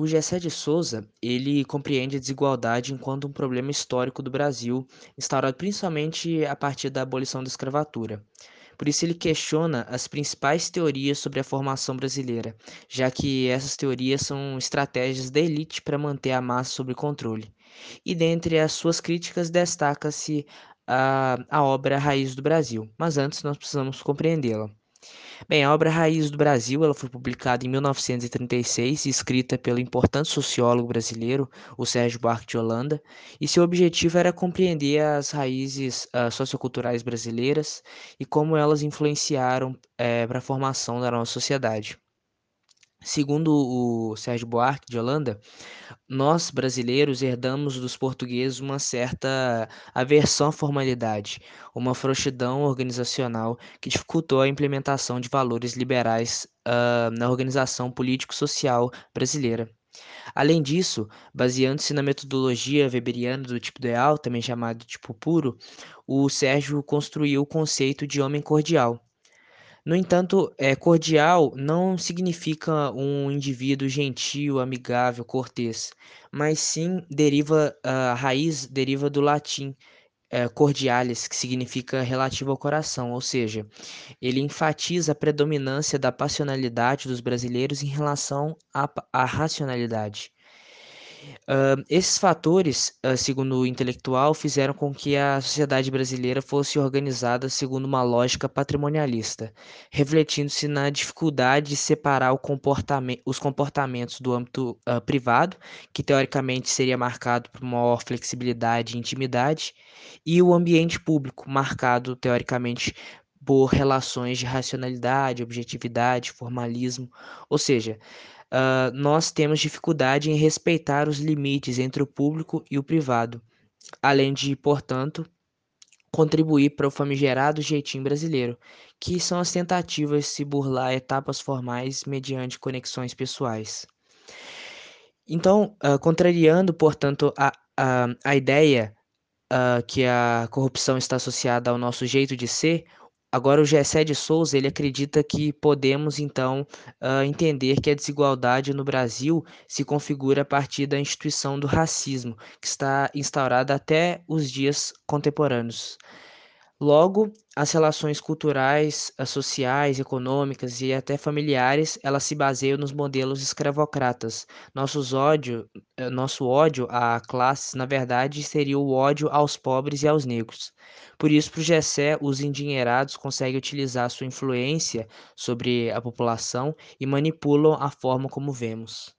O Gessé de Souza, ele compreende a desigualdade enquanto um problema histórico do Brasil, instaurado principalmente a partir da abolição da escravatura. Por isso ele questiona as principais teorias sobre a formação brasileira, já que essas teorias são estratégias da elite para manter a massa sob controle. E dentre as suas críticas destaca-se a, a obra Raiz do Brasil, mas antes nós precisamos compreendê-la. Bem, a obra Raiz do Brasil ela foi publicada em 1936 e escrita pelo importante sociólogo brasileiro, o Sérgio Buarque de Holanda, e seu objetivo era compreender as raízes uh, socioculturais brasileiras e como elas influenciaram eh, para a formação da nossa sociedade. Segundo o Sérgio Buarque de Holanda, nós brasileiros herdamos dos portugueses uma certa aversão à formalidade, uma frouxidão organizacional que dificultou a implementação de valores liberais uh, na organização político-social brasileira. Além disso, baseando-se na metodologia weberiana do tipo ideal, também chamado tipo puro, o Sérgio construiu o conceito de homem cordial no entanto, é, cordial não significa um indivíduo gentil, amigável, cortês, mas sim deriva, a raiz deriva do latim é, cordialis, que significa relativo ao coração, ou seja, ele enfatiza a predominância da passionalidade dos brasileiros em relação à, à racionalidade. Uh, esses fatores, uh, segundo o intelectual, fizeram com que a sociedade brasileira fosse organizada segundo uma lógica patrimonialista, refletindo-se na dificuldade de separar comportamento, os comportamentos do âmbito uh, privado, que teoricamente seria marcado por maior flexibilidade e intimidade, e o ambiente público, marcado teoricamente por relações de racionalidade, objetividade, formalismo, ou seja, uh, nós temos dificuldade em respeitar os limites entre o público e o privado, além de, portanto, contribuir para o famigerado jeitinho brasileiro, que são as tentativas de se burlar etapas formais mediante conexões pessoais. Então, uh, contrariando, portanto, a, a, a ideia uh, que a corrupção está associada ao nosso jeito de ser, Agora, o Gessé de Souza ele acredita que podemos, então, uh, entender que a desigualdade no Brasil se configura a partir da instituição do racismo, que está instaurada até os dias contemporâneos. Logo, as relações culturais, sociais, econômicas e até familiares, elas se baseiam nos modelos escravocratas. Nossos ódio, eh, nosso ódio a classes, na verdade, seria o ódio aos pobres e aos negros. Por isso, para o Gessé, os endinheirados conseguem utilizar sua influência sobre a população e manipulam a forma como vemos.